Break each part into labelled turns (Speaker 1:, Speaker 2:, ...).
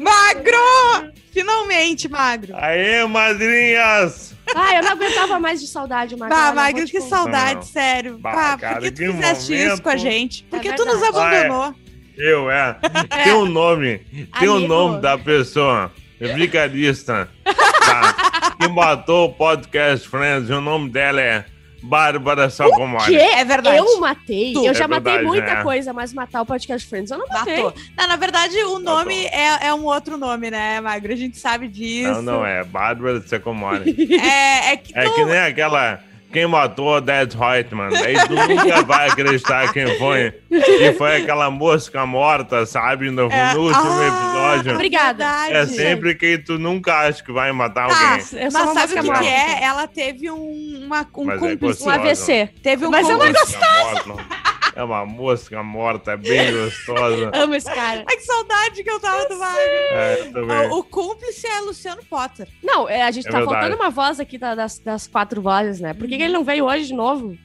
Speaker 1: Magro! Finalmente, magro.
Speaker 2: Aê, madrinhas!
Speaker 3: Ah, eu não aguentava mais de saudade, Magro.
Speaker 1: Bah,
Speaker 3: Olha,
Speaker 1: magro, que saudade,
Speaker 2: Não.
Speaker 1: sério.
Speaker 2: Bah,
Speaker 1: Bah,
Speaker 2: cara,
Speaker 1: por que tu
Speaker 2: que
Speaker 1: fizeste isso
Speaker 2: momento.
Speaker 1: com a gente? Por
Speaker 3: É
Speaker 1: que tu nos abandonou?
Speaker 2: Eu, é. Tem um nome. Tem o
Speaker 3: Amigo.
Speaker 2: nome da pessoa. Vigarista. Tá? Que matou o podcast Friends. E o nome dela é Bárbara Sacomori.
Speaker 1: É verdade.
Speaker 3: Eu matei.
Speaker 1: Tu.
Speaker 3: Eu
Speaker 2: É
Speaker 3: já matei
Speaker 2: verdade,
Speaker 3: muita
Speaker 2: né?
Speaker 3: coisa, mas matar o podcast Friends eu não matei.
Speaker 1: Não, na verdade, o nome é, é um outro nome, né, Magro? A gente sabe disso.
Speaker 2: Não, não é. Bárbara Sacomori.
Speaker 1: É, é que
Speaker 2: É
Speaker 1: tu-
Speaker 2: que nem aquela. Quem matou o Dead Reutemann. Daí tu nunca vai acreditar quem foi. E foi aquela mosca morta, sabe? No,
Speaker 1: É.
Speaker 2: no último
Speaker 1: Ah,
Speaker 2: episódio.
Speaker 3: Obrigada.
Speaker 1: verdade.
Speaker 2: É sempre quem tu nunca acha que vai matar
Speaker 1: Tá,
Speaker 2: alguém.
Speaker 3: Eu
Speaker 1: mas sabe o que, que é? Ela teve um, uma, um
Speaker 2: é
Speaker 1: cúmplice.
Speaker 3: Um
Speaker 2: gostosa.
Speaker 3: AVC.
Speaker 1: Teve um
Speaker 3: Mas eu não
Speaker 1: cúmplice.
Speaker 2: É uma mosca morta, é bem gostosa.
Speaker 3: Amo esse cara.
Speaker 1: Ai, que saudade que eu tava do Magro.
Speaker 2: É, também.
Speaker 1: O, o cúmplice é Luciano Potter.
Speaker 3: Não, é, a gente
Speaker 2: É
Speaker 3: tá
Speaker 2: verdade.
Speaker 3: faltando uma voz aqui da- das, das quatro vozes, né? Por que, que ele não veio hoje de novo?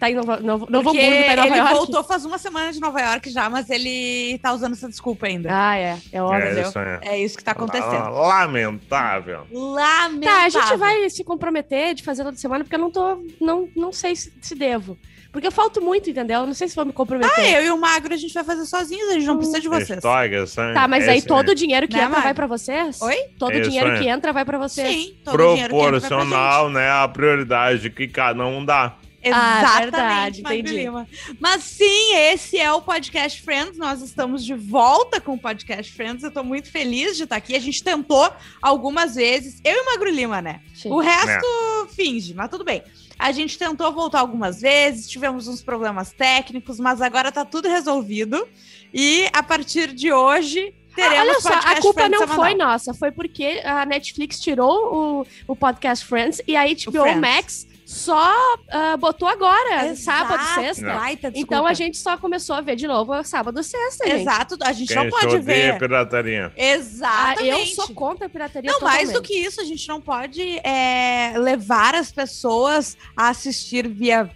Speaker 3: Tá em Novo, Novo, Novo Hamburgo, tá em Nova
Speaker 1: ele
Speaker 3: York.
Speaker 1: voltou faz uma semana de Nova York já, mas ele tá usando essa desculpa ainda.
Speaker 3: Ah, é. É óbvio.
Speaker 2: é isso aí.
Speaker 1: É isso que tá
Speaker 2: Ah,
Speaker 1: acontecendo.
Speaker 2: Lamentável.
Speaker 1: Lamentável.
Speaker 3: Tá, a gente vai se comprometer de fazer toda semana, porque eu não tô. Não, não sei se, se devo. Porque eu falto muito, entendeu? Eu não sei se vou me comprometer.
Speaker 1: Ah, eu e o Magro a gente vai fazer sozinhos, a gente não precisa de vocês.
Speaker 2: História, assim,
Speaker 3: Tá, mas aí todo o dinheiro que
Speaker 1: Né,
Speaker 3: entra vai pra vocês?
Speaker 1: Oi?
Speaker 3: Todo
Speaker 2: É
Speaker 3: o
Speaker 2: isso
Speaker 3: dinheiro que entra vai pra vocês.
Speaker 1: Sim, todo o dinheiro que entra vai pra
Speaker 2: Proporcional, né? A prioridade que cada um dá.
Speaker 1: gente.
Speaker 3: Ah,
Speaker 1: Exatamente,
Speaker 3: verdade,
Speaker 1: Magro
Speaker 3: entendi.
Speaker 1: Lima. Mas sim, esse é o Podcast Friends. Nós estamos de volta com o Podcast Friends. Eu tô muito feliz de estar aqui. A gente tentou algumas vezes. Eu e o Magro Lima, né?
Speaker 3: Sim.
Speaker 1: O resto finge, mas tudo bem. A gente tentou voltar algumas vezes, tivemos uns problemas técnicos, mas agora tá tudo resolvido. E a partir de hoje, teremos
Speaker 3: Olha só, a culpa
Speaker 1: Friends
Speaker 3: não
Speaker 1: semanal.
Speaker 3: foi nossa, foi porque a Netflix tirou o, o podcast Friends e a HBO
Speaker 1: Friends.
Speaker 3: Max só ah, botou agora,
Speaker 1: Exato,
Speaker 3: sábado, sexta.
Speaker 1: baita
Speaker 3: Então a gente só começou a ver de novo sábado e sexta, gente.
Speaker 1: Exato, a gente
Speaker 2: Quem
Speaker 1: não pode ver.
Speaker 2: pirataria.
Speaker 3: Ah,
Speaker 1: Exatamente.
Speaker 3: eu sou contra a pirataria
Speaker 1: Não, mais
Speaker 3: totalmente.
Speaker 1: do que isso, a gente não pode é, levar as pessoas a assistir via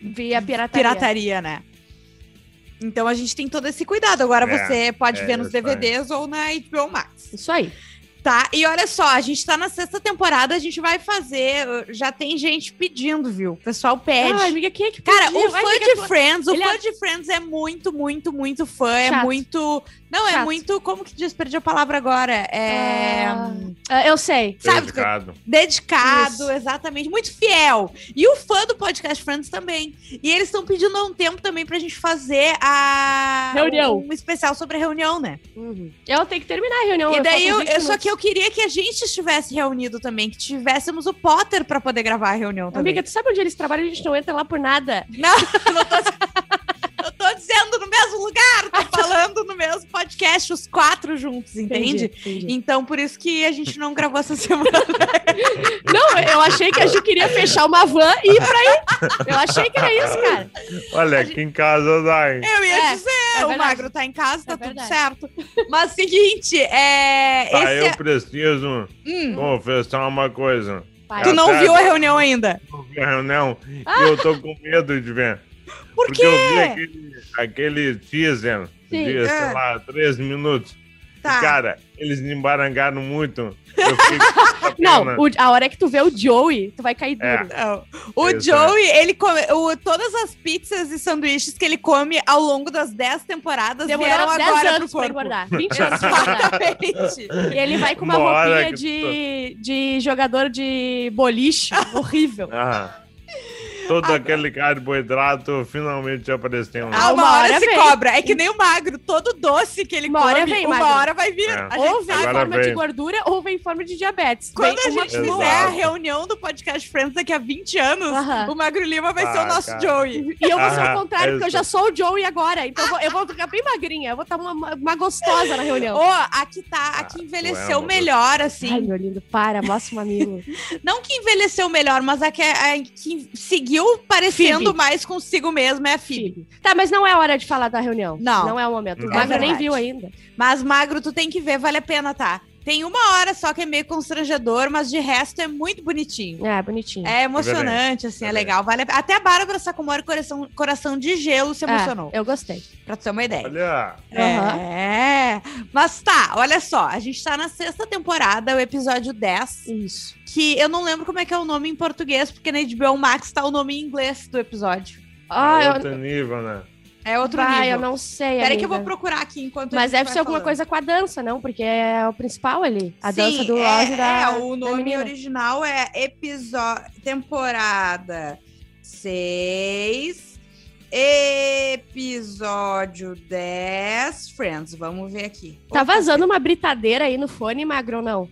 Speaker 3: Via pirataria.
Speaker 1: pirataria, né? Então a gente tem todo esse cuidado. Agora
Speaker 2: É,
Speaker 1: você pode
Speaker 2: é
Speaker 1: ver nos. DVDs ou na HBO Max.
Speaker 3: Isso aí.
Speaker 1: Tá? E olha só, a gente tá na sexta temporada, a gente vai fazer. Já tem gente pedindo, viu? O pessoal pede.
Speaker 3: Ai, amiga, quem é que
Speaker 1: Cara,
Speaker 3: pediu?
Speaker 1: o
Speaker 3: Ai,
Speaker 1: fã
Speaker 3: amiga,
Speaker 1: de Friends, o fã
Speaker 3: é-
Speaker 1: de Friends é muito, muito, muito fã. É
Speaker 3: Chato.
Speaker 1: muito. Não, é
Speaker 3: Chato.
Speaker 1: muito. Como que diz? Perdi a palavra agora. É.
Speaker 3: Ah, ah, eu sei.
Speaker 1: Sabe?
Speaker 2: Dedicado.
Speaker 1: Dedicado,
Speaker 3: Isso.
Speaker 1: exatamente, muito fiel. E o fã do podcast Friends também. E eles estão pedindo há um tempo também pra gente fazer a
Speaker 3: Reunião.
Speaker 1: um especial sobre a reunião, né?
Speaker 3: Uhum. Eu tenho que terminar a reunião.
Speaker 1: e daí eu,
Speaker 3: 20
Speaker 1: eu- só que eu queria que a gente estivesse reunido também, que tivéssemos o Potter pra poder gravar a reunião também.
Speaker 3: Amiga, tu sabe onde eles trabalham? A gente não entra lá por nada.
Speaker 1: Não, não tô dizendo no mesmo lugar, tô falando no mesmo podcast, os quatro juntos, entende?
Speaker 3: Entendi.
Speaker 1: Então, por isso que a gente não gravou essa semana.
Speaker 3: Não, eu achei que a gente queria fechar uma van e ir pra aí. Eu achei que era isso, cara.
Speaker 2: Olha, aqui em casa dá, hein?
Speaker 1: Eu ia
Speaker 3: É,
Speaker 1: dizer,
Speaker 3: é
Speaker 1: o. Magro tá em casa, tá
Speaker 3: É
Speaker 1: tudo certo. Mas seguinte, é.
Speaker 2: Tá,
Speaker 1: esse
Speaker 2: eu
Speaker 1: é-
Speaker 2: preciso
Speaker 1: Hum,
Speaker 2: confessar uma coisa.
Speaker 3: Vai.
Speaker 1: tu não
Speaker 2: Até
Speaker 1: viu a reunião ainda.
Speaker 2: Eu vi a reunião e eu tô com medo de ver.
Speaker 1: Por
Speaker 2: Porque
Speaker 1: quê?
Speaker 2: eu vi aquele, aquele teaser
Speaker 3: Sim.
Speaker 2: de,
Speaker 1: É.
Speaker 2: sei lá, 13 minutos.
Speaker 1: Tá.
Speaker 2: E, cara, eles me embarangaram muito. Eu fiquei
Speaker 3: Não, o- a hora que tu vê o Joey, tu vai cair
Speaker 2: É.
Speaker 3: duro.
Speaker 1: Não. O
Speaker 2: Isso,
Speaker 1: Joey, ele come. o- todas as pizzas e sanduíches que ele come ao longo das 10 temporadas
Speaker 3: Demorou
Speaker 1: vieram
Speaker 3: 10
Speaker 1: agora pro
Speaker 3: anos pra
Speaker 1: corpo.
Speaker 3: engordar. 20 anos pra.
Speaker 1: Exatamente.
Speaker 3: E ele vai com uma
Speaker 2: Uma
Speaker 3: roupinha de, de jogador de boliche horrível.
Speaker 2: Ah, todo aquele carboidrato finalmente apareceu. né?
Speaker 1: Ah, uma,
Speaker 3: Uma
Speaker 1: hora,
Speaker 3: hora
Speaker 1: se
Speaker 3: vem.
Speaker 1: cobra. É que nem o magro. Todo doce que ele
Speaker 3: Uma
Speaker 1: come,
Speaker 3: hora vem,
Speaker 1: uma
Speaker 3: magro.
Speaker 1: hora vai vir.
Speaker 2: É.
Speaker 1: A gente
Speaker 3: Ou vem em forma de
Speaker 2: vem.
Speaker 3: gordura ou vem em forma de diabetes.
Speaker 1: Quando
Speaker 3: Vem
Speaker 1: a gente fizer
Speaker 3: outra.
Speaker 1: a reunião do podcast Friends daqui a 20 anos,
Speaker 3: Aham.
Speaker 1: o Magro Lima vai ser
Speaker 2: Ah,
Speaker 1: o nosso
Speaker 2: cara.
Speaker 1: Joey.
Speaker 3: E eu vou ser
Speaker 2: Ah,
Speaker 3: o contrário,
Speaker 2: é
Speaker 3: porque eu já sou o Joey agora. Então eu vou, eu vou ficar bem magrinha. Eu vou estar uma, uma- gostosa na reunião.
Speaker 1: Ô, aqui tá, aqui
Speaker 2: Ah, tu
Speaker 1: envelheceu
Speaker 2: é uma
Speaker 1: melhor,
Speaker 3: Ai,
Speaker 1: assim.
Speaker 3: meu lindo, para, mostra o mamilo.
Speaker 1: Não que envelheceu melhor, mas a que, a que seguiu parecendo
Speaker 3: Phoebe.
Speaker 1: mais consigo mesmo é a Phoebe.
Speaker 3: Filho. Tá, mas não é hora de falar da reunião.
Speaker 1: Não.
Speaker 3: Não é o momento. O
Speaker 2: É
Speaker 3: Magro nem
Speaker 1: verdade.
Speaker 3: viu ainda.
Speaker 1: Mas, Magro, tu tem que ver, vale a pena, tá? Tem uma hora só que é meio constrangedor, mas de resto é muito bonitinho.
Speaker 3: É, bonitinho.
Speaker 1: É emocionante, assim, é,
Speaker 2: É
Speaker 1: legal. Vale a... Até a Bárbara Sacomori, coração, coração de gelo, se
Speaker 3: É,
Speaker 1: emocionou.
Speaker 3: eu gostei.
Speaker 1: Pra ter uma ideia.
Speaker 2: Olha.
Speaker 1: É. Mas tá, olha só. A gente tá na sexta temporada, o episódio 10.
Speaker 3: Isso.
Speaker 1: Que eu não lembro como é que é o nome em português, porque na HBO Max tá o nome em inglês do episódio.
Speaker 3: Ah, eu,
Speaker 2: outro nível, né?
Speaker 1: É outro
Speaker 3: vai,
Speaker 1: nível.
Speaker 3: eu não sei.
Speaker 1: Peraí que eu vou procurar aqui enquanto
Speaker 3: Mas deve ser alguma
Speaker 1: falando.
Speaker 3: coisa com a dança, não? Porque é o principal ali. A
Speaker 1: Sim,
Speaker 3: dança do
Speaker 1: é,
Speaker 3: Oz e da.
Speaker 1: É, o nome original é episódio temporada 6, episódio 10, Friends. Vamos ver aqui.
Speaker 3: Tá vazando uma britadeira aí no fone, Magro, ou não?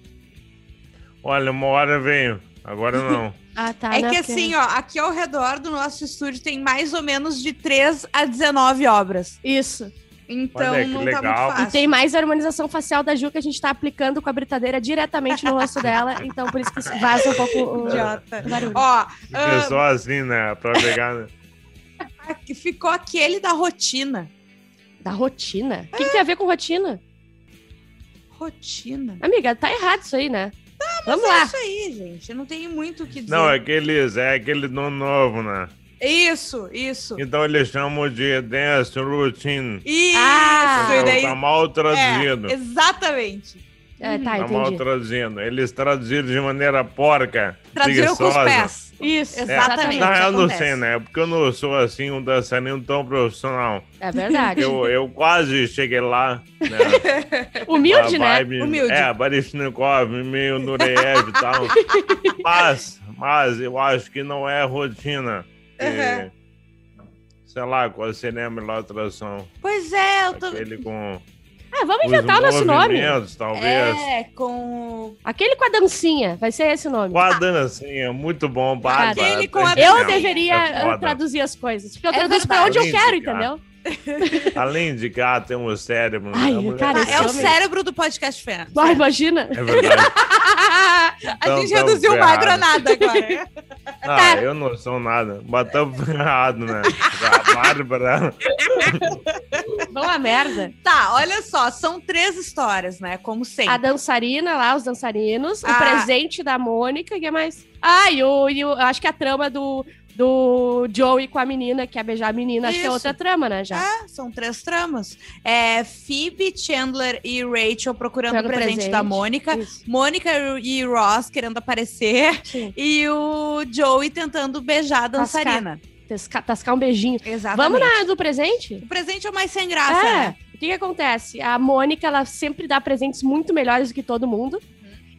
Speaker 2: Olha, uma hora veio. Agora não.
Speaker 3: Ah, tá.
Speaker 1: É que
Speaker 3: Porque-
Speaker 1: assim, ó, aqui ao redor do nosso estúdio tem mais ou menos de 3 a 19 obras.
Speaker 3: Isso.
Speaker 1: Então
Speaker 2: Olha,
Speaker 1: não tá
Speaker 2: legal.
Speaker 1: muito
Speaker 3: E
Speaker 1: fácil.
Speaker 3: tem mais a harmonização facial da Ju que a gente tá aplicando com a britadeira diretamente no rosto dela. Então, por isso que vaza um pouco o,
Speaker 1: Idiota.
Speaker 3: barulho.
Speaker 1: Ó,
Speaker 2: Fica só assim, né? Pra pegar. né?
Speaker 1: aqui ficou aquele da rotina.
Speaker 3: Da rotina? O que, que tem a ver com rotina?
Speaker 1: Rotina.
Speaker 3: Amiga, tá errado isso aí, né? Vamos
Speaker 1: É
Speaker 3: lá.
Speaker 1: isso aí, gente. Eu não tenho muito o que dizer.
Speaker 2: Não, é aqueles, é aquele do novo, né?
Speaker 1: Isso, isso.
Speaker 2: Então eles chamam de dance routine.
Speaker 1: Isso,
Speaker 3: Ah.
Speaker 1: e daí...
Speaker 2: Tá mal traduzido.
Speaker 1: É, exatamente.
Speaker 3: É, tá,
Speaker 2: Tá mal traduzindo. Eles traduziram de maneira porca.
Speaker 1: Traduziram com os
Speaker 2: preguiçosa.
Speaker 1: pés.
Speaker 3: Isso,
Speaker 2: É,
Speaker 1: Exatamente.
Speaker 2: Não, eu não sei, né? Porque eu não sou assim um dançarino tão profissional.
Speaker 3: É verdade.
Speaker 2: Eu, eu quase cheguei lá. Né?
Speaker 3: Humilde, né?
Speaker 1: Humilde.
Speaker 2: É, Baryshnikov, meio Nureyev e tal. Mas, mas eu acho que não é rotina. E,
Speaker 1: Uhum.
Speaker 2: Sei lá, qual seria a melhor tradução?
Speaker 1: Pois é, eu tô...
Speaker 2: Aquele com
Speaker 3: Ah, vamos
Speaker 2: os
Speaker 3: inventar o nosso nome.
Speaker 2: talvez.
Speaker 1: É, com...
Speaker 3: Aquele com a dancinha. Vai ser esse o nome.
Speaker 2: Com a dancinha, muito bom, Bárbara.
Speaker 1: Aquele com a
Speaker 3: Eu deveria
Speaker 2: É
Speaker 3: traduzir as coisas. Porque eu
Speaker 1: É
Speaker 3: traduzo pra
Speaker 1: verdade.
Speaker 3: onde eu quero, entendeu?
Speaker 2: Além de cá, tem um cérebro.
Speaker 3: Ai,
Speaker 2: né? A mulher-
Speaker 3: cara,
Speaker 1: Ah, é o cérebro do podcast.
Speaker 3: Ah, imagina.
Speaker 2: É verdade.
Speaker 1: a
Speaker 2: Então,
Speaker 1: gente reduziu o
Speaker 2: ferrado.
Speaker 1: magro a nada agora.
Speaker 2: Ah, eu não sou nada. Batamos errado, né? A Bárbara.
Speaker 3: Vão a merda.
Speaker 1: tá, olha só, são três histórias, né? Como sempre.
Speaker 3: A dançarina lá, os dançarinos.
Speaker 1: Ah.
Speaker 3: O presente da Mônica. E que mais? Ah, e o, e o- eu acho que a trama do, do Joey com a menina, que é beijar a menina. Acho que é
Speaker 1: Isso.
Speaker 3: outra trama, né? Já.
Speaker 1: É, são três tramas. É Phoebe, Chandler e Rachel procurando o presente,
Speaker 3: presente.
Speaker 1: da Mônica.
Speaker 3: Isso.
Speaker 1: Mônica e Ross querendo aparecer.
Speaker 3: Sim.
Speaker 1: E o Joey tentando beijar a dançarina.
Speaker 3: Tascar, tascar um beijinho.
Speaker 1: Exatamente.
Speaker 3: Vamos na do presente?
Speaker 1: O presente é o mais sem graça,
Speaker 3: É.
Speaker 1: né?
Speaker 3: O que, que acontece? A Mônica, ela sempre dá presentes muito melhores do que todo mundo.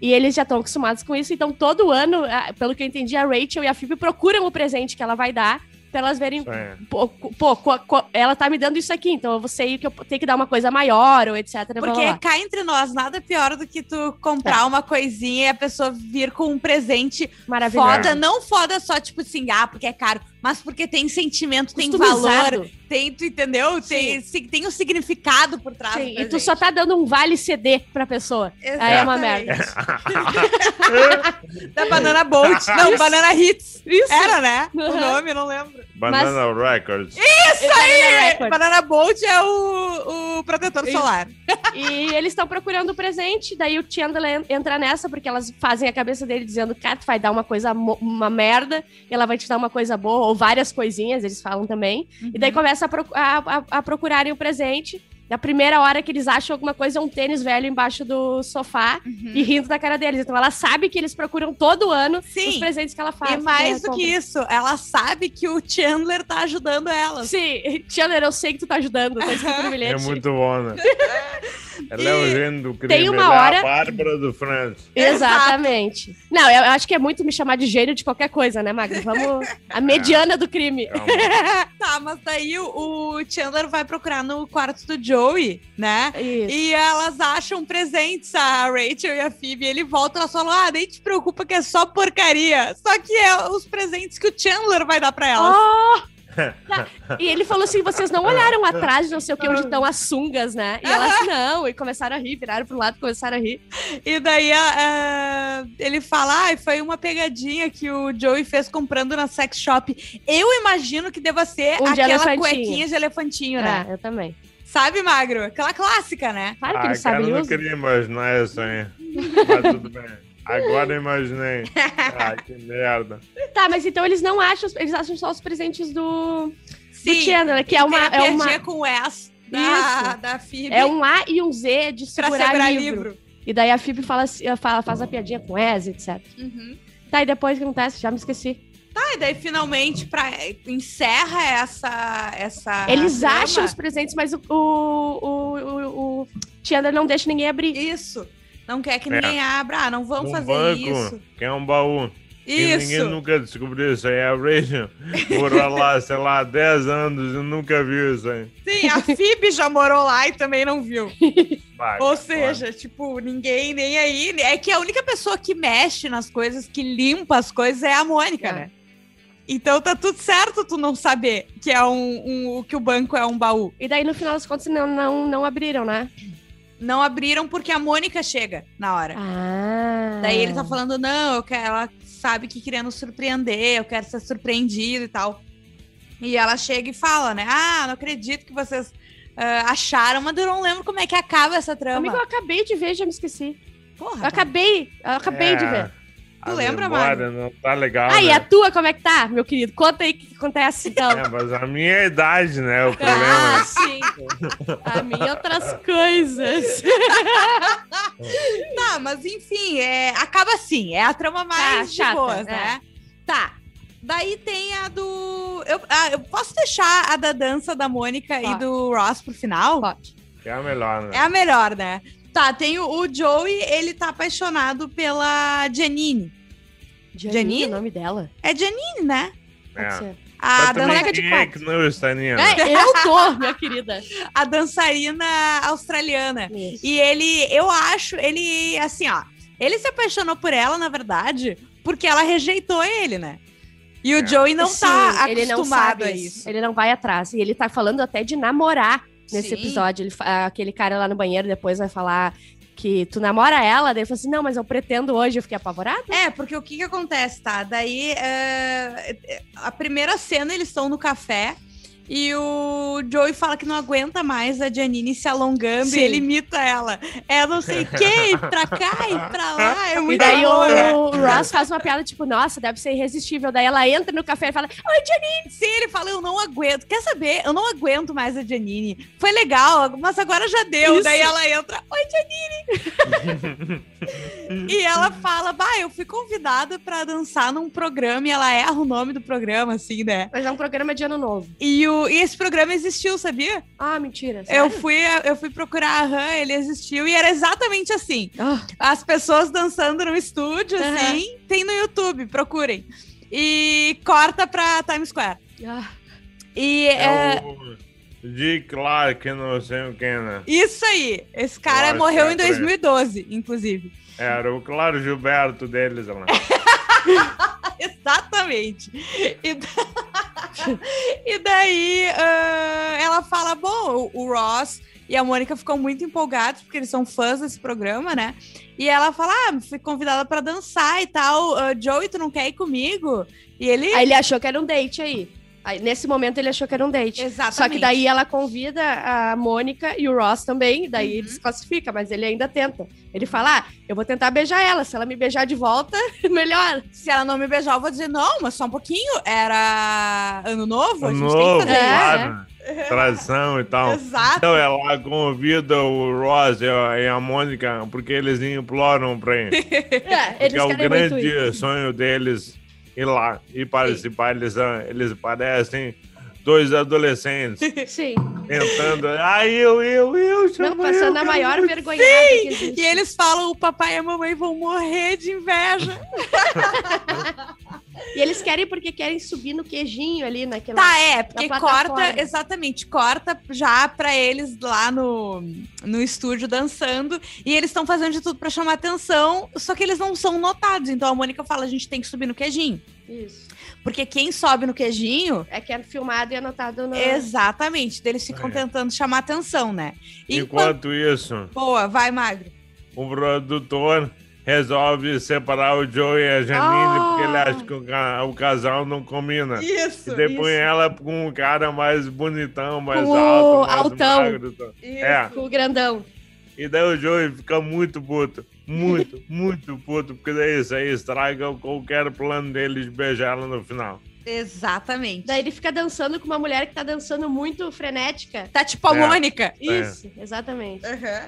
Speaker 3: E eles já estão acostumados com isso. Então, todo ano, pelo que eu entendi, a Rachel e a Phoebe procuram o presente que ela vai dar pra elas verem.
Speaker 2: É.
Speaker 3: Pô, pô, co- ela tá me dando isso aqui, então eu vou sei que eu tenho que dar uma coisa maior, ou etc.
Speaker 1: Porque
Speaker 3: blá.
Speaker 1: cá entre nós, nada pior do que tu
Speaker 3: É.
Speaker 1: comprar uma coisinha e a pessoa vir com um presente
Speaker 3: Maravilhoso.
Speaker 1: foda. Não foda só, tipo assim, ah, porque é caro, mas porque tem sentimento, tem valor, tem, tu entendeu? Tem, si- tem um significado por trás
Speaker 3: Sim, e tu
Speaker 1: presente.
Speaker 3: só tá dando um vale CD pra pessoa. Aí é uma merda.
Speaker 1: Da Banana Bolt. Não, Banana Hits.
Speaker 3: Isso.
Speaker 1: Era, né? O nome, não lembro.
Speaker 2: Banana Records.
Speaker 1: Isso aí!
Speaker 3: Record.
Speaker 1: Banana Bolt é o, o protetor
Speaker 3: Isso.
Speaker 1: solar.
Speaker 3: E eles estão procurando o presente, daí o Chandler en- entra nessa, porque elas fazem a cabeça dele dizendo, cara, tu vai dar uma coisa, uma merda, e ela vai te dar uma coisa boa, ou várias coisinhas, eles falam também. E daí começa a, a- a- a procurarem o presente. Na primeira hora que eles acham alguma coisa, é um tênis velho embaixo do sofá
Speaker 1: Uhum.
Speaker 3: e rindo da cara deles. Então ela sabe que eles procuram todo ano os
Speaker 1: Sim.
Speaker 3: presentes que ela faz.
Speaker 1: E mais do que isso, ela sabe que o Chandler tá ajudando elas.
Speaker 3: Sim, Chandler, eu sei que tu tá ajudando, tá escrito no
Speaker 2: É
Speaker 3: bilhete.
Speaker 2: muito bom, né? Ela é o gênio do crime.
Speaker 3: tem uma
Speaker 2: ela
Speaker 3: hora-
Speaker 2: É a Bárbara do Friends.
Speaker 3: Exatamente. Não, eu, acho que é muito me chamar de gênio de qualquer coisa, né, Magno? Vamos. A mediana do crime.
Speaker 2: Calma.
Speaker 1: tá, mas daí o, o Chandler vai procurar no quarto do Joey, né?
Speaker 3: Isso.
Speaker 1: E elas acham presentes, a Rachel e a Phoebe. Ele volta e elas falam: Ah, nem te preocupa que é só porcaria. Só que é os presentes que o Chandler vai dar pra elas.
Speaker 3: Oh! E ele falou assim: vocês não olharam atrás de não sei o que, onde estão as sungas, né? E elas não, e começaram a rir, viraram pro lado e começaram a rir.
Speaker 1: E daí a- ele fala: Ah, foi uma pegadinha que o Joey fez comprando na sex shop. Eu imagino que deva ser
Speaker 3: Um de
Speaker 1: aquela
Speaker 3: elefantinho.
Speaker 1: cuequinha de elefantinho, né?
Speaker 3: É, eu também.
Speaker 1: Sabe, Magro? Aquela clássica, né?
Speaker 3: Claro que
Speaker 2: Ah,
Speaker 3: ele sabe,
Speaker 2: eu não queria imaginar isso aí. Mas tudo bem. Agora imaginei. Ah, que merda.
Speaker 3: Tá, mas então eles não acham, eles acham só os presentes do, do
Speaker 1: Sim,
Speaker 3: Chandler, que é uma, é uma
Speaker 1: com S da, da Phoebe
Speaker 3: é um A e um Z de
Speaker 1: pra
Speaker 3: segurar,
Speaker 1: segurar
Speaker 3: livro.
Speaker 1: livro.
Speaker 3: E daí a Phoebe fala, assim- fala, faz a piadinha com Ez, etc.
Speaker 1: Uhum.
Speaker 3: Tá, e depois o que acontece? Já me esqueci.
Speaker 1: Ah, e daí finalmente pra, encerra essa. essa
Speaker 3: Eles
Speaker 1: trama.
Speaker 3: acham os presentes, mas o, o, o, o, o Chandler não deixa ninguém abrir.
Speaker 1: Isso. Não quer que
Speaker 2: É.
Speaker 1: ninguém abra. Ah, não vamos
Speaker 2: um
Speaker 1: fazer
Speaker 2: banco,
Speaker 1: isso.
Speaker 2: que é um baú. E
Speaker 1: Isso.
Speaker 2: ninguém nunca descobriu isso aí. A Rachel morou lá, sei lá, 10 anos e nunca viu isso aí.
Speaker 1: Sim, a Phoebe já morou lá e também não viu.
Speaker 2: Vai,
Speaker 1: Ou
Speaker 2: vai.
Speaker 1: seja, tipo, ninguém nem aí. É que a única pessoa que mexe nas coisas, que limpa as coisas, é a Mônica,
Speaker 3: É.
Speaker 1: né? Então tá tudo certo tu não saber que é um, um- que o banco é um baú.
Speaker 3: E daí, no final das contas, não, não, não abriram, né?
Speaker 1: Não abriram porque a Mônica chega na hora.
Speaker 3: Ah.
Speaker 1: Daí ele tá falando, não, eu quero, ela sabe que queria nos surpreender, eu quero ser surpreendido e tal. E ela chega e fala, né? Ah, não acredito que vocês ah, acharam, mas eu não lembro como é que acaba essa trama.
Speaker 3: Amigo, eu acabei de ver, já me esqueci.
Speaker 1: Porra,
Speaker 3: Eu acabei, eu acabei de
Speaker 2: É,
Speaker 3: ver.
Speaker 1: Tu
Speaker 2: a
Speaker 1: lembra,
Speaker 2: memória não tá legal,
Speaker 3: Ah, e
Speaker 2: né?
Speaker 3: a tua, como é que tá, meu querido? Conta aí o que acontece, então.
Speaker 2: É, mas a minha idade, né? O
Speaker 3: Ah,
Speaker 2: problema.
Speaker 3: sim. A minha é outras coisas.
Speaker 1: Tá, mas enfim, é, acaba assim. É a trama mais de
Speaker 3: chata,
Speaker 1: boas,
Speaker 3: é.
Speaker 1: né? Tá. Daí tem a do. Eu, ah, eu posso deixar a da dança da Mônica e
Speaker 3: Pode.
Speaker 1: do Ross pro final?
Speaker 3: Pode.
Speaker 2: É a melhor, né?
Speaker 1: É a melhor, né? Tá, tem o, o Joey, ele tá apaixonado pela Janine.
Speaker 3: Janine,
Speaker 1: Janine?
Speaker 3: o nome dela.
Speaker 1: É Janine, né?
Speaker 3: Pode
Speaker 2: É.
Speaker 3: ser.
Speaker 1: A,
Speaker 2: Mas
Speaker 1: dan-
Speaker 2: também
Speaker 3: colega de
Speaker 2: é que não estaria, né?
Speaker 3: É, eu tô, minha querida.
Speaker 1: a dançarina australiana.
Speaker 3: Isso.
Speaker 1: E ele, eu acho, ele, assim, ó. Ele se apaixonou por ela, na verdade, porque ela rejeitou ele, né? E o
Speaker 2: É.
Speaker 1: Joey não
Speaker 3: Sim,
Speaker 1: tá
Speaker 3: ele não
Speaker 1: acostumado
Speaker 3: sabe
Speaker 1: a isso.
Speaker 3: Ele não vai atrás. E ele tá falando até de namorar nesse
Speaker 1: Sim.
Speaker 3: episódio. Ele, aquele cara lá no banheiro depois vai falar que tu namora ela. Daí ele falou assim: não, mas eu pretendo hoje. Eu fiquei apavorada.
Speaker 1: É, porque o que que acontece, tá? Daí, é, a primeira cena, eles estão no café e o Joey fala que não aguenta mais a Janine se alongando
Speaker 3: Sim.
Speaker 1: e ele imita ela. É não sei o que, pra cá e pra lá. É
Speaker 3: E
Speaker 1: muito
Speaker 3: daí
Speaker 1: bom, né?
Speaker 3: o Ross faz uma piada tipo, nossa, deve ser irresistível. Daí ela entra no café e fala, oi, Janine.
Speaker 1: Sim, ele fala, eu não aguento. Quer saber? Eu não aguento mais a Janine. Foi legal, mas agora já deu.
Speaker 3: Isso.
Speaker 1: Daí ela entra, oi, Janine. e ela fala, bah, eu fui convidada pra dançar num programa e ela erra o nome do programa, assim, né?
Speaker 3: Mas é um programa de ano novo.
Speaker 1: E, o, e esse programa existiu, sabia?
Speaker 3: Ah, mentira.
Speaker 1: Eu
Speaker 3: sério?
Speaker 1: fui, eu fui procurar, aham, ele existiu e era exatamente assim.
Speaker 3: Ah,
Speaker 1: As pessoas dançando no estúdio, assim, tem no YouTube, procurem. E corta pra Times Square.
Speaker 3: ah.
Speaker 1: E é,
Speaker 2: É o Dick Clark, não sei o que, né?
Speaker 1: Isso aí. Esse cara
Speaker 2: Eu acho
Speaker 1: morreu
Speaker 2: é
Speaker 1: em
Speaker 2: por aí.
Speaker 1: 2012, inclusive.
Speaker 2: Era o Claro Gilberto deles lá.
Speaker 1: Exatamente. E, da- e daí ah, ela fala: bom, o, Ross e a Mônica ficam muito empolgados, porque eles são fãs desse programa, né? E ela fala: ah, fui convidada pra dançar e tal. Ah, Joey, tu não quer ir comigo? E ele.
Speaker 3: Aí ele achou que era um date aí. Aí, nesse momento ele achou que era um date.
Speaker 1: Exatamente.
Speaker 3: Só que daí ela convida a Mônica e o Ross também, daí
Speaker 1: Uhum.
Speaker 3: ele se classifica, mas ele ainda tenta. Ele fala: ah, eu vou tentar beijar ela. Se ela me beijar de volta, melhor.
Speaker 1: Se ela não me beijar, eu vou dizer: não, mas só um pouquinho. Era ano novo, a gente
Speaker 2: Novo,
Speaker 1: tem que fazer
Speaker 3: É.
Speaker 2: claro. Tradição e tal.
Speaker 1: Exato.
Speaker 2: Então ela convida o Ross e a, Mônica porque eles imploram pra ir.
Speaker 3: É,
Speaker 2: Porque
Speaker 3: eles
Speaker 2: é o grande sonho deles ir lá e participar. Eles, eles parecem dois adolescentes
Speaker 3: Sim.
Speaker 2: tentando. Ai, eu, eu, eu,
Speaker 3: Não, passando
Speaker 2: eu,
Speaker 3: a maior
Speaker 2: muito."
Speaker 3: vergonhada que existe.
Speaker 1: E eles falam: o papai e a mamãe vão morrer de inveja.
Speaker 3: E eles querem porque querem subir no queijinho ali naquela.
Speaker 1: Tá, é, porque corta, exatamente, corta já pra eles lá no, no estúdio dançando. E eles estão fazendo de tudo pra chamar atenção, só que eles não são notados. Então a Mônica fala: a gente tem que subir no queijinho.
Speaker 3: Isso.
Speaker 1: Porque quem sobe no queijinho.
Speaker 3: É que é filmado e anotado no.
Speaker 1: Exatamente, eles ficam
Speaker 2: É.
Speaker 1: tentando chamar atenção, né?
Speaker 2: Enquanto isso,
Speaker 1: Boa, vai, Magro.
Speaker 2: o produtor resolve separar o Joe e a Janine
Speaker 3: Ah.
Speaker 2: porque ele acha que o, ca- o casal não combina.
Speaker 1: Isso.
Speaker 2: E depois ela com um cara mais bonitão, mais
Speaker 3: Com
Speaker 2: alto, mais
Speaker 3: altão.
Speaker 2: magro. tá? É.
Speaker 3: Com o grandão.
Speaker 2: E daí o Joey fica muito puto. muito, muito puto, porque daí isso aí estraga qualquer plano deles de beijar ela no final.
Speaker 1: Exatamente.
Speaker 3: Daí ele fica dançando com uma mulher que tá dançando muito frenética.
Speaker 1: Tá tipo a
Speaker 2: É.
Speaker 1: Mônica.
Speaker 3: Isso, exatamente.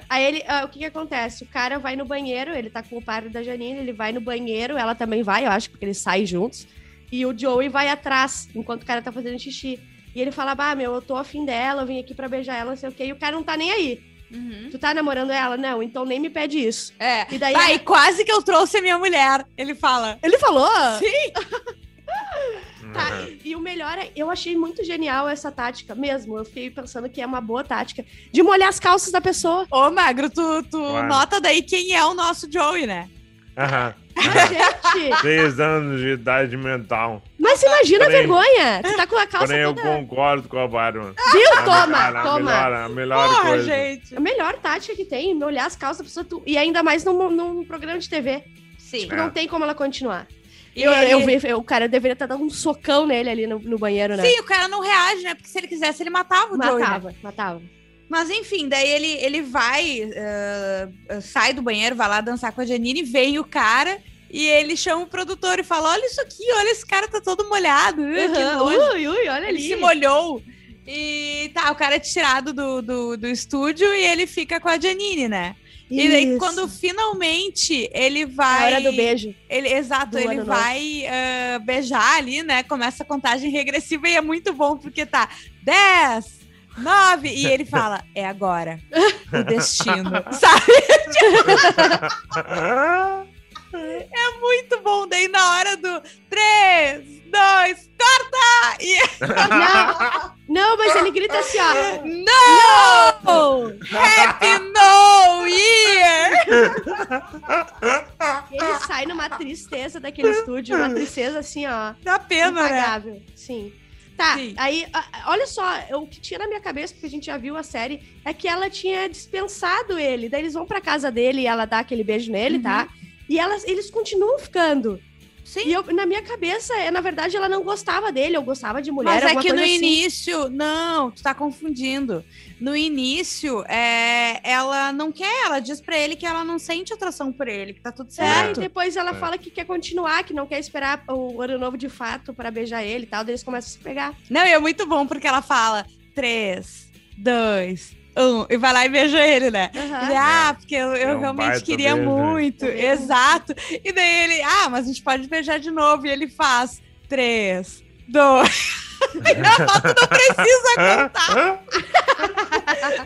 Speaker 3: Aí ele, ah, o que que acontece? O cara vai no banheiro, ele tá com o par da Janine, ele vai no banheiro, ela também vai, eu acho, porque eles saem juntos. E o Joey vai atrás, enquanto o cara tá fazendo xixi. E ele fala, bah, meu, eu tô afim dela, eu vim aqui pra beijar ela, não sei o quê. E o cara não tá nem aí.
Speaker 1: Uhum.
Speaker 3: Tu tá namorando ela? Não, então nem me pede isso.
Speaker 1: É.
Speaker 3: E daí...
Speaker 1: Ai, quase que eu trouxe a minha mulher. Ele fala.
Speaker 3: Ele falou?
Speaker 1: Sim.
Speaker 3: Tá,
Speaker 2: Uhum.
Speaker 3: e o melhor é, eu achei muito genial essa tática mesmo. Eu fiquei pensando que é uma boa tática de molhar as calças da pessoa.
Speaker 1: Ô, Magro, tu, tu
Speaker 2: Claro.
Speaker 1: nota daí quem é o nosso Joey, né?
Speaker 2: Aham.
Speaker 3: Gente,
Speaker 2: Seis anos de idade mental.
Speaker 3: mas imagina a
Speaker 2: Porém-
Speaker 3: vergonha. Tu tá com a calça
Speaker 2: Porém, eu
Speaker 3: toda...
Speaker 2: concordo com a Bárbara.
Speaker 3: Viu?
Speaker 2: A
Speaker 3: Toma,
Speaker 2: melhor- a
Speaker 3: toma.
Speaker 2: melhor, a melhor
Speaker 1: Porra,
Speaker 2: coisa.
Speaker 1: gente.
Speaker 3: A melhor tática que tem, molhar as calças da pessoa. tu- E ainda mais num, num programa de TV.
Speaker 1: Sim.
Speaker 3: Tipo,
Speaker 2: É.
Speaker 3: não tem como ela continuar. Eu,
Speaker 1: ele-
Speaker 3: eu o cara deveria estar dando um socão nele ali no, no banheiro, né?
Speaker 1: Sim, o cara não reage, né? Porque se ele quisesse, ele matava o Joey. né?
Speaker 3: matava, matava.
Speaker 1: Mas enfim, daí ele, ele vai, ah, sai do banheiro, vai lá dançar com a Janine, vem o cara e ele chama o produtor e fala: Olha isso aqui, olha, esse cara tá todo molhado. uh, que
Speaker 3: Uhum.
Speaker 1: nojo."
Speaker 3: Ui, ui, olha
Speaker 1: Ele
Speaker 3: ali.
Speaker 1: se molhou. E tá, o cara é tirado do, do, do estúdio e ele fica com a Janine, né? E daí, quando finalmente ele
Speaker 3: É
Speaker 1: vai.
Speaker 3: a hora do beijo.
Speaker 1: Ele, exato,
Speaker 3: do
Speaker 1: ele vai ah, beijar ali, né? Começa a contagem regressiva e é muito bom, porque tá 10, 9, e ele fala: É agora. O destino. Sabe? É muito bom. Daí na hora do 3, 2, corta! E
Speaker 3: Não, mas ele grita assim, ó.
Speaker 1: não! Happy New Year!
Speaker 3: Ele sai numa tristeza daquele estúdio, uma tristeza assim, ó.
Speaker 1: Dá pena, né?
Speaker 3: Impagável. Sim. Tá,
Speaker 1: Sim.
Speaker 3: aí, olha só, o que tinha na minha cabeça, porque a gente já viu a série, é que ela tinha dispensado ele. Daí eles vão pra casa dele e ela dá aquele beijo nele,
Speaker 1: Uhum.
Speaker 3: tá? E elas, eles continuam ficando.
Speaker 1: Sim.
Speaker 3: E eu, na minha cabeça, é, na verdade, ela não gostava dele, eu gostava de mulher.
Speaker 1: Mas é que no
Speaker 3: assim.
Speaker 1: início, não, tu tá confundindo. No início, é, ela não quer, ela diz pra ele que ela não sente atração por ele, que tá tudo
Speaker 3: É, e
Speaker 1: certo.
Speaker 3: depois ela
Speaker 2: É.
Speaker 3: fala que quer continuar, que não quer esperar o ano novo de fato pra beijar ele e tal. Daí eles começam a se pegar.
Speaker 1: Não, e é muito bom porque ela fala 3, 2, 1, e vai lá e beija ele, né? Ele, ah, porque eu, eu
Speaker 2: É um
Speaker 1: realmente queria
Speaker 2: beijo,
Speaker 1: muito.
Speaker 3: É.
Speaker 1: Exato. E daí ele, ah, mas a gente pode beijar de novo. E ele faz 3, 2. tu não precisa contar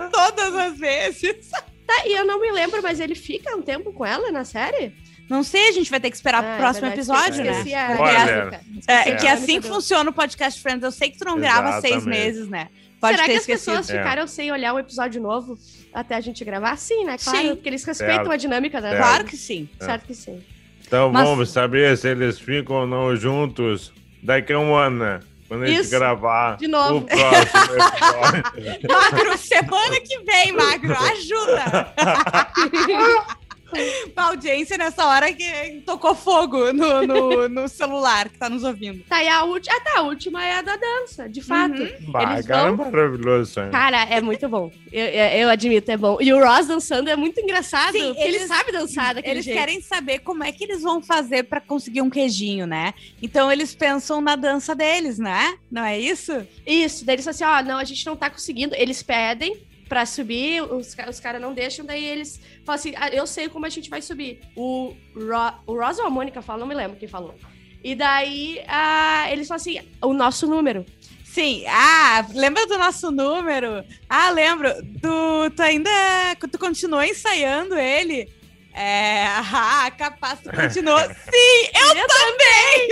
Speaker 1: todas as vezes.
Speaker 3: Tá, e eu não me lembro, mas ele fica um tempo com ela na série?
Speaker 1: Não sei, a gente vai ter que esperar
Speaker 3: Ah,
Speaker 1: pro
Speaker 3: é
Speaker 1: próximo
Speaker 3: verdade,
Speaker 1: episódio, né?
Speaker 3: esqueci a-. Jéssica.
Speaker 1: É,
Speaker 3: Esqueci
Speaker 1: que
Speaker 3: a
Speaker 1: assim
Speaker 3: do-
Speaker 1: funciona o Podcast Friends. Eu sei que tu não grava seis
Speaker 2: Exatamente.
Speaker 1: meses, né? Pode
Speaker 3: Será
Speaker 1: ter
Speaker 3: que as
Speaker 1: esquecido.
Speaker 3: pessoas
Speaker 2: É.
Speaker 3: ficaram sem olhar um episódio novo até a gente gravar? Sim, né? Claro,
Speaker 1: Sim.
Speaker 3: porque eles respeitam
Speaker 2: Certo.
Speaker 3: a dinâmica da
Speaker 2: Certo.
Speaker 1: Claro que sim.
Speaker 3: Certo que sim.
Speaker 2: Então
Speaker 1: Mas-
Speaker 2: vamos saber se eles ficam ou não juntos daqui a um ano, né? Quando a gente
Speaker 3: Isso.
Speaker 2: gravar
Speaker 3: De novo.
Speaker 2: o próximo episódio.
Speaker 1: Magro, semana que vem, Magro, ajuda! a audiência nessa hora que tocou fogo no, no, no celular que tá nos ouvindo.
Speaker 3: Tá, e a última. Ah, tá, a última é a da dança, de fato.
Speaker 1: Uhum.
Speaker 2: Bah,
Speaker 3: Eles
Speaker 2: cara, é
Speaker 3: vão-
Speaker 2: maravilhoso isso aí.
Speaker 3: Cara, é muito bom. Eu, eu, eu admito, é bom. E o Ross dançando é muito engraçado.
Speaker 1: Sim,
Speaker 3: porque ele
Speaker 1: eles-
Speaker 3: sabe dançar daquele
Speaker 1: Eles
Speaker 3: jeito.
Speaker 1: querem saber como é que eles vão fazer pra conseguir um queijinho, né? Então eles pensam na dança deles, né? Não é isso?
Speaker 3: Isso, daí eles falam assim: ó, não, a gente não tá conseguindo. Eles pedem pra subir, os, os caras não deixam, daí eles falam assim: ah, eu sei como a gente vai subir. O, Ro, o Ross ou a Mônica fala, não me lembro quem falou. E daí ah, eles falam assim: o nosso número.
Speaker 1: Sim. Ah, lembra do nosso número? Ah, lembro. Tu, tu ainda. Tu continuou ensaiando ele? É. Ah, capaz, tu continuou. Sim, eu, também!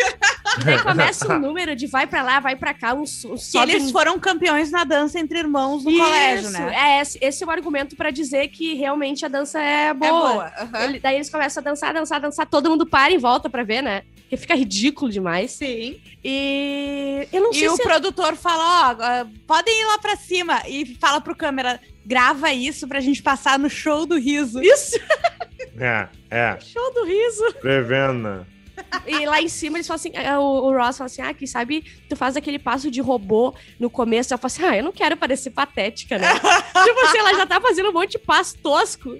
Speaker 3: Daí começa um número de vai pra lá, vai pra cá, um, um
Speaker 1: Que
Speaker 3: sobe
Speaker 1: eles foram campeões na dança entre irmãos no
Speaker 3: Isso,
Speaker 1: colégio, né?
Speaker 3: É, esse, esse é o argumento pra dizer que realmente a dança é
Speaker 1: É
Speaker 3: boa.
Speaker 1: boa. aham.
Speaker 3: Ele- daí eles começam a dançar, dançar, dançar, todo mundo para e volta pra ver, né? Porque fica ridículo demais.
Speaker 1: Sim.
Speaker 3: E eu não
Speaker 1: E
Speaker 3: sei
Speaker 1: o
Speaker 3: se
Speaker 1: produtor fala, ó, ah, podem ir lá pra cima. E fala pro câmera, grava isso pra gente passar no show do riso.
Speaker 3: Isso,
Speaker 2: É, é,
Speaker 3: show do riso.
Speaker 2: prevendo.
Speaker 3: E lá em cima eles falam assim, é, o, o Ross fala assim, ah, quem sabe tu faz aquele passo de robô no começo. Ela fala assim, ah, eu não quero parecer patética, né? tipo assim, ela já tá fazendo um monte de passo tosco.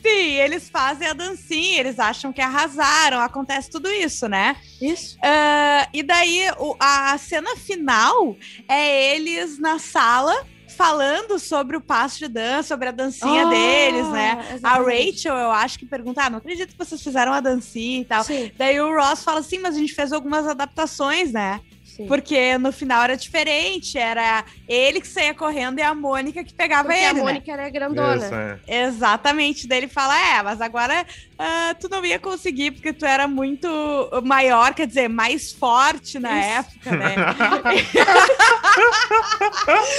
Speaker 1: Sim, eles fazem a dancinha, eles acham que arrasaram, acontece tudo isso, né?
Speaker 3: Isso.
Speaker 1: Ah, e daí o- a cena final é eles na sala falando sobre o passo de dança, sobre a dancinha
Speaker 3: Ah,
Speaker 1: deles, né? A
Speaker 3: exatamente.
Speaker 1: Rachel, eu acho que pergunta: ah, não acredito que vocês fizeram a dancinha e tal.
Speaker 3: Sim,
Speaker 1: Daí o Ross fala assim, mas a gente fez algumas adaptações, né?
Speaker 3: Sim.
Speaker 1: Porque no final era diferente, era ele que saía correndo e a Mônica que pegava
Speaker 3: Porque
Speaker 1: ele,
Speaker 3: a
Speaker 1: né?
Speaker 3: Mônica era grandona.
Speaker 2: Isso, é.
Speaker 1: Exatamente. Daí ele fala: É, mas agora ah, tu não ia conseguir porque tu era muito maior, quer dizer, mais forte na
Speaker 3: Isso.
Speaker 1: época, né?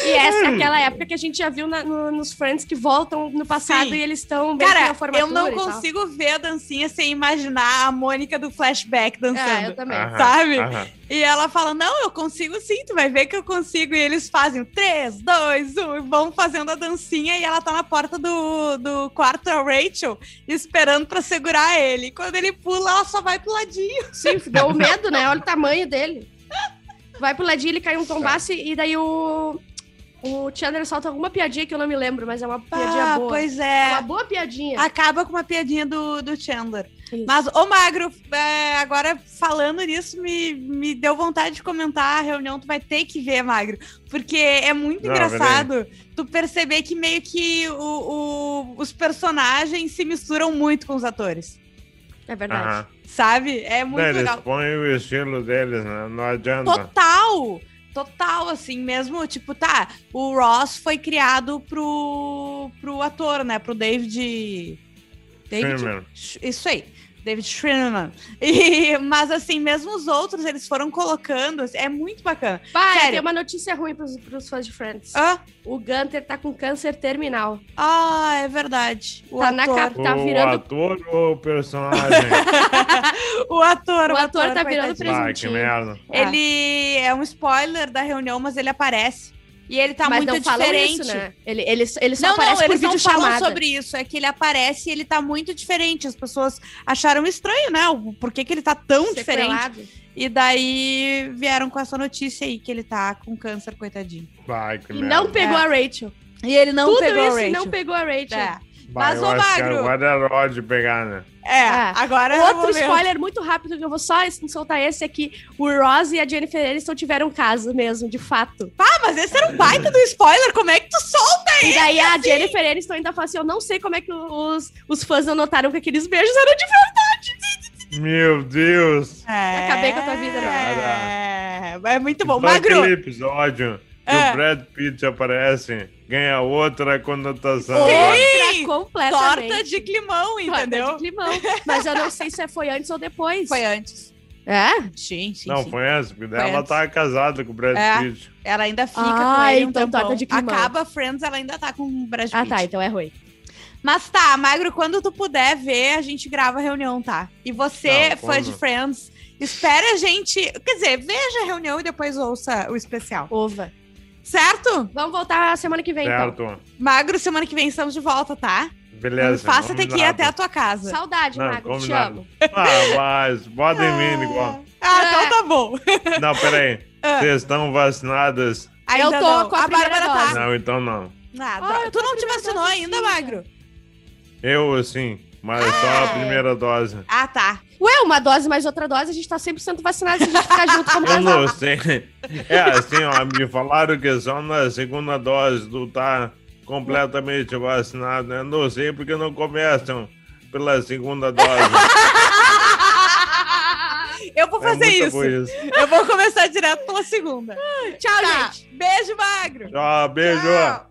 Speaker 3: E essa é aquela época que a gente já viu na- no- nos Friends que voltam no passado
Speaker 1: Sim.
Speaker 3: e eles estão bem na
Speaker 1: Cara,
Speaker 3: formatura
Speaker 1: eu não
Speaker 3: e tal.
Speaker 1: consigo ver a dancinha sem imaginar a Mônica do flashback
Speaker 3: É, eu
Speaker 1: dançando.
Speaker 3: também.
Speaker 2: Aham,
Speaker 1: Sabe?
Speaker 2: aham.
Speaker 1: E ela fala: Não, eu consigo sim, tu vai ver que eu consigo. E eles fazem 3, 2, 1 e vão fazendo a dancinha. E ela tá na porta do, do quarto da Rachel, esperando pra segurar ele. Quando ele pula, ela só vai pro ladinho.
Speaker 3: Sim, deu medo, né? Olha o tamanho dele. Vai pro ladinho, ele cai um tombasse e daí o. O Chandler solta alguma piadinha que eu não me lembro, mas é uma piadinha
Speaker 1: Ah,
Speaker 3: boa.
Speaker 1: pois
Speaker 3: É
Speaker 1: é.
Speaker 3: uma boa piadinha.
Speaker 1: Acaba com uma piadinha do, do Chandler.
Speaker 3: Isso.
Speaker 1: Mas, ô Magro, é, agora falando nisso, me, me deu vontade de comentar a reunião. Tu vai ter que ver, Magro. Porque é muito
Speaker 2: Não,
Speaker 1: engraçado tu perceber que meio que o, o- os personagens se misturam muito com os atores.
Speaker 3: É verdade.
Speaker 2: Aham.
Speaker 1: Sabe? É muito
Speaker 2: Eles
Speaker 1: legal.
Speaker 2: põem o estilo deles, né? Não adianta.
Speaker 1: Total! Total, assim, mesmo, tipo, tá, o Ross foi criado pro, pro ator, né, pro David... David? Isso aí, David Schwimmer. E, mas, assim, mesmo os outros, eles foram colocando, assim, é muito bacana.
Speaker 3: Vai,
Speaker 1: Sério.
Speaker 3: tem uma notícia ruim pros, pros fãs de Friends.
Speaker 1: Ah,
Speaker 3: O Gunter tá com câncer terminal.
Speaker 1: ah é verdade. O
Speaker 3: Tá na
Speaker 1: ator.
Speaker 3: capa. Tá
Speaker 2: o
Speaker 3: virando-
Speaker 2: ator ou o personagem?
Speaker 1: o ator,
Speaker 3: O ator tá virando
Speaker 1: coitadinho.
Speaker 2: ah, que
Speaker 3: presuntinho.
Speaker 2: merda.
Speaker 1: Ele é um spoiler da reunião, mas ele aparece. E ele tá
Speaker 3: Mas
Speaker 1: muito diferente.
Speaker 3: isso, né? Ele, ele, ele só
Speaker 1: Não,
Speaker 3: aparece
Speaker 1: não,
Speaker 3: por
Speaker 1: eles não falam
Speaker 3: chamada.
Speaker 1: sobre isso. É que ele aparece e ele tá muito diferente. As pessoas acharam estranho, né? O por que, que ele tá tão diferente. E daí vieram com essa notícia aí que ele tá com câncer, coitadinho.
Speaker 2: Vai, que
Speaker 3: E
Speaker 2: merda.
Speaker 3: não pegou
Speaker 1: É.
Speaker 3: a Rachel.
Speaker 1: E ele não
Speaker 3: Tudo
Speaker 1: pegou
Speaker 3: isso
Speaker 1: a
Speaker 3: e
Speaker 1: Rachel.
Speaker 3: não pegou a Rachel.
Speaker 1: É, Mas, ô,
Speaker 2: que
Speaker 1: Magro-
Speaker 2: agora é hora de pegar, né?
Speaker 1: é,
Speaker 3: É.
Speaker 1: agora é
Speaker 3: Outro
Speaker 1: momento.
Speaker 3: spoiler muito rápido que eu vou só soltar esse é que o Ross e a Jennifer Aniston tiveram caso mesmo, de fato.
Speaker 1: Ah, mas esse era um baita do spoiler. Como é que tu solta?
Speaker 3: E daí a Jennifer Aniston ainda fala assim, eu não sei como é que os, os fãs não notaram que aqueles beijos eram de
Speaker 2: Meu Deus!
Speaker 1: É,
Speaker 3: Acabei com a tua vida, né?
Speaker 1: É, é muito bom. Magro,
Speaker 2: aquele episódio que
Speaker 1: É.
Speaker 2: o Brad Pitt aparece, ganha outra conotação.
Speaker 1: Sim.
Speaker 2: agora.
Speaker 3: outra completamente.
Speaker 1: torta de climão,
Speaker 3: Torta
Speaker 1: entendeu?
Speaker 3: de climão. Mas eu não sei se foi antes ou depois.
Speaker 1: Foi antes.
Speaker 3: É?
Speaker 1: Sim, sim,
Speaker 2: Não,
Speaker 1: sim.
Speaker 2: foi porque
Speaker 1: Foi
Speaker 2: ela
Speaker 1: antes.
Speaker 2: tá casada com o Brad
Speaker 1: É.
Speaker 2: Pitt.
Speaker 1: Ela ainda fica
Speaker 3: Ah,
Speaker 1: com ele um
Speaker 3: então
Speaker 1: tempão.
Speaker 3: torta de climão.
Speaker 1: Acaba Friends, ela ainda tá com o Brad Pitt.
Speaker 3: Ah, tá. Então é ruim.
Speaker 1: Mas tá, Magro, quando tu puder ver, a gente grava a reunião, tá? E você,
Speaker 2: Não,
Speaker 1: fã de Friends, espere a gente... Quer dizer, veja a reunião e depois ouça o especial.
Speaker 3: Ova.
Speaker 1: Certo?
Speaker 3: Vamos voltar semana que vem, então.
Speaker 2: Certo.
Speaker 1: Magro, semana que vem estamos de volta, tá?
Speaker 2: Beleza.
Speaker 1: Faça ter que ir até a tua casa.
Speaker 3: Saudade,
Speaker 2: Não,
Speaker 3: Magro. Te
Speaker 2: combinado.
Speaker 3: amo.
Speaker 2: Ah, mas bota em mim igual.
Speaker 1: Ah,
Speaker 3: É.
Speaker 1: então tá bom.
Speaker 2: Não, peraí.
Speaker 1: Ah.
Speaker 2: Vocês estão vacinadas?
Speaker 1: Ainda
Speaker 3: tô
Speaker 1: não.
Speaker 3: com a primeira
Speaker 1: Bárbara tá.
Speaker 2: Não, então não.
Speaker 1: Ah,
Speaker 3: Ah, eu
Speaker 1: tu não
Speaker 3: a
Speaker 1: te vacinou ainda, Magro?
Speaker 2: Eu, assim, mas só a primeira dose.
Speaker 1: Ah, tá.
Speaker 3: Ué, uma dose mais outra dose, a gente tá 100% vacinado se a gente ficar junto como
Speaker 2: Eu
Speaker 3: casal.
Speaker 2: não sei. É assim, ó, me falaram que só na segunda dose tu tá completamente vacinado. Eu não sei porque não começam pela segunda dose.
Speaker 1: Eu vou
Speaker 2: É
Speaker 1: fazer
Speaker 2: muito
Speaker 1: isso.
Speaker 2: isso.
Speaker 1: Eu vou começar direto pela segunda.
Speaker 3: Tchau,
Speaker 1: Tá.
Speaker 3: gente.
Speaker 1: Beijo, Magro.
Speaker 2: Tchau, beijo.
Speaker 1: Tchau.